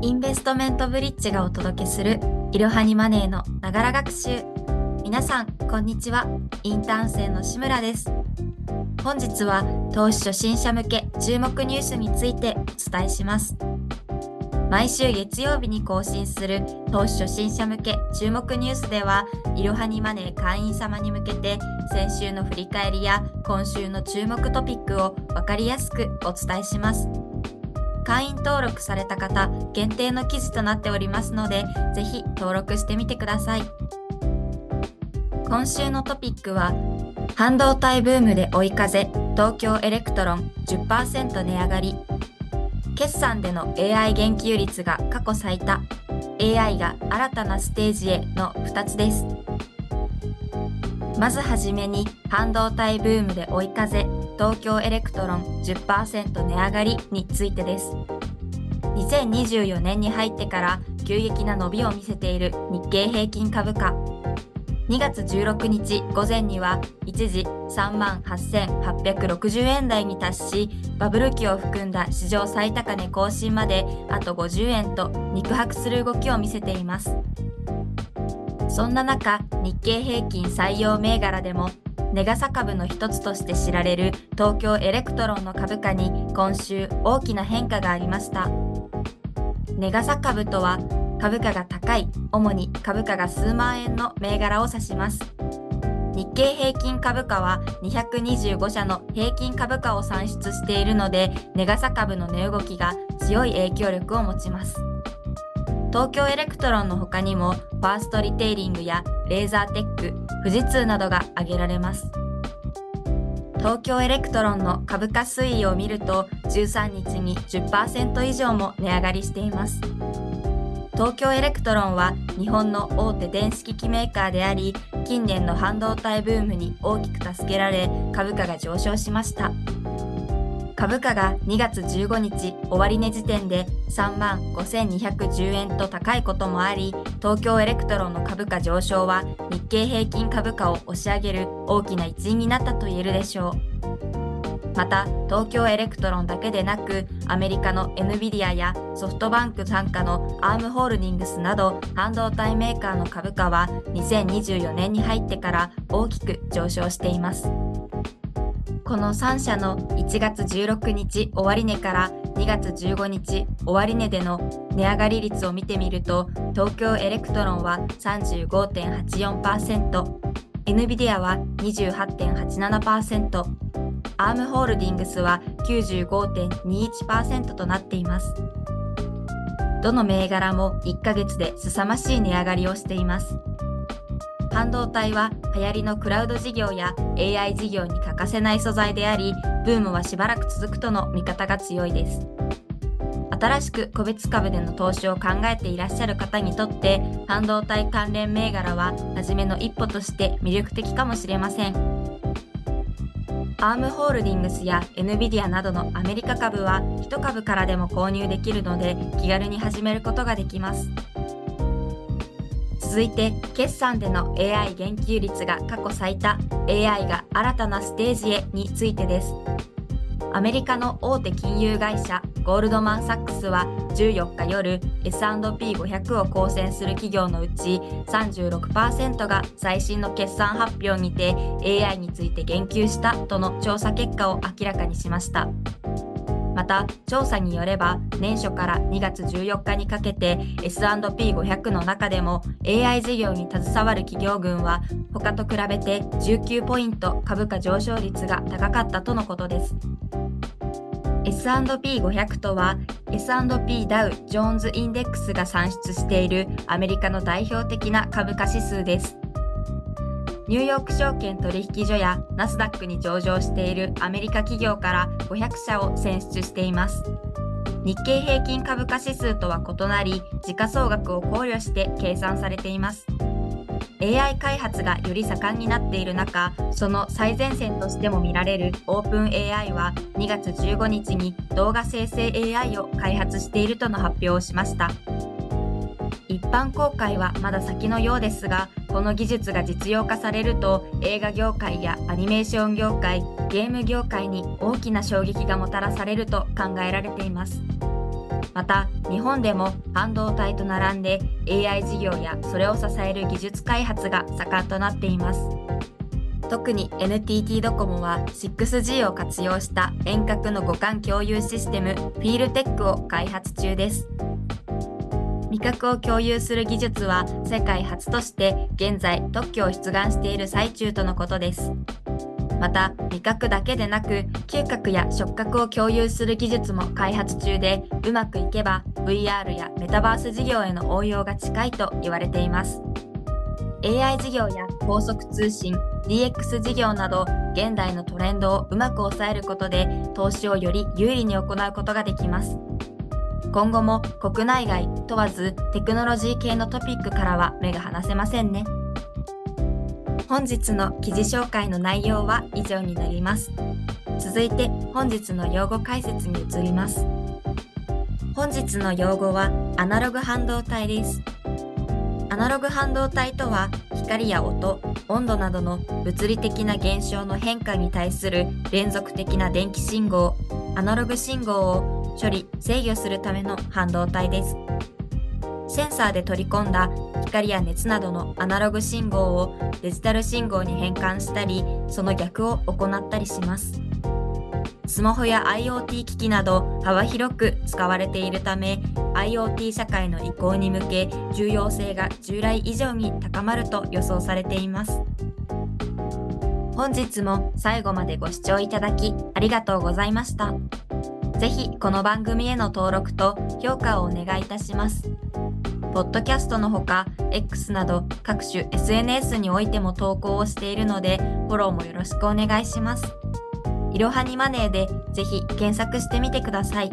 インベストメントブリッジがお届けするいろはにマネーのながら学習。皆さんこんにちは。インターン生の志村です。本日は投資初心者向け注目ニュースについてお伝えします。毎週月曜日に更新する投資初心者向け注目ニュースではいろはにマネー会員様に向けて先週の振り返りや今週の注目トピックを分かりやすくお伝えします。会員登録された方限定の記事となっておりますのでぜひ登録してみてください。今週のトピックは半導体ブームで追い風東京エレクトロン10%値上がり。決算での AI 言及率が過去最多。AI が新たなステージへの2つです。まずはじめに半導体ブームで追い風東京エレクトロン10%値上がりについてです。2024年に入ってから急激な伸びを見せている日経平均株価。2月16日午前には一時3万8860円台に達しバブル期を含んだ史上最高値更新まであと50円と肉薄する動きを見せています。そんな中日経平均採用銘柄でも値がさ株の一つとして知られる東京エレクトロンの株価に今週大きな変化がありました値がさ株とは株価が高い、主に株価が数万円の銘柄を指します。日経平均株価は225社の平均株価を算出しているので、値がさ株の値動きが強い影響力を持ちます。東京エレクトロンの他にも、ファーストリテイリングやレーザーテック、富士通などが挙げられます。東京エレクトロンの株価推移を見ると、13日に10%以上も値上がりしています。東京エレクトロンは日本の大手電子機器メーカーであり近年の半導体ブームに大きく助けられ株価が上昇しました株価が2月15日終値時点で3万5210円と高いこともあり東京エレクトロンの株価上昇は日経平均株価を押し上げる大きな一因になったと言えるでしょう。また東京エレクトロンだけでなくアメリカの NVIDIA やソフトバンク傘下のアームホールディングスなど半導体メーカーの株価は2024年に入ってから大きく上昇しています。この3社の1月16日終値から2月15日終値での値上がり率を見てみると東京エレクトロンは35.84%、NVIDIA は28.87%、アームホールディングスは95.21%となっています。どの銘柄も1ヶ月で凄ましい値上がりをしています。半導体は流行りのクラウド事業や AI 事業に欠かせない素材であり、ブームはしばらく続くとの見方が強いです。新しく個別株での投資を考えていらっしゃる方にとって、半導体関連銘柄は初めの一歩として魅力的かもしれません。アームホールディングスや NVIDIA などのアメリカ株は1株からでも購入できるので気軽に始めることができます。続いて決算での AI 言及率が過去最多 AI が新たなステージへについてです。アメリカの大手金融会社ゴールドマン・サックスは14日夜 S&P500 を構成する企業のうち36%が最新の決算発表にて AI について言及したとの調査結果を明らかにしました。また調査によれば年初から2月14日にかけて S&P500 の中でも AI 事業に携わる企業群は他と比べて19ポイント株価上昇率が高かったとのことです。S&P500 とは S&P ダウ・ジョーンズ・インデックスが算出しているアメリカの代表的な株価指数です。ニューヨーク証券取引所やナスダックに上場しているアメリカ企業から500社を選出しています。日経平均株価指数とは異なり、時価総額を考慮して計算されています。AI 開発がより盛んになっている中、その最前線としても見られる OpenAI は2月15日に動画生成 AI を開発しているとの発表をしました。一般公開はまだ先のようですが、この技術が実用化されると映画業界やアニメーション業界、ゲーム業界に大きな衝撃がもたらされると考えられています。また日本でも半導体と並んで AI 事業やそれを支える技術開発が盛んとなっています特に NTT ドコモは 6G を活用した遠隔の互換共有システムフィールテックを開発中です味覚を共有する技術は世界初として現在特許を出願している最中とのことです。また味覚だけでなく嗅覚や触覚を共有する技術も開発中でうまくいけば VR やメタバース事業への応用が近いと言われています。AI 事業や高速通信 DX 事業など現代のトレンドをうまく抑えることで投資をより有利に行うことができます。今後も国内外問わずテクノロジー系のトピックからは目が離せませんね。本日の記事紹介の内容は以上になります。続いて本日の用語解説に移ります。本日の用語はアナログ半導体です。アナログ半導体とは光や音、温度などの物理的な現象の変化に対する連続的な電気信号、アナログ信号を処理、制御するための半導体です。センサーで取り込んだ光や熱などのアナログ信号をデジタル信号に変換したり、その逆を行ったりします。スマホや IoT 機器など幅広く使われているため IoT 社会の移行に向け重要性が従来以上に高まると予想されています本日も最後までご視聴いただきありがとうございましたぜひこの番組への登録と評価をお願いいたしますポッドキャストのほか X など各種 SNS においても投稿をしているのでフォローもよろしくお願いします。いろはにマネーでぜひ検索してみてください。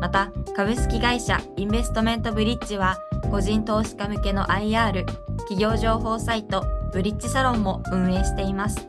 また、株式会社インベストメントブリッジは個人投資家向けの IR、企業情報サイトブリッジサロンも運営しています。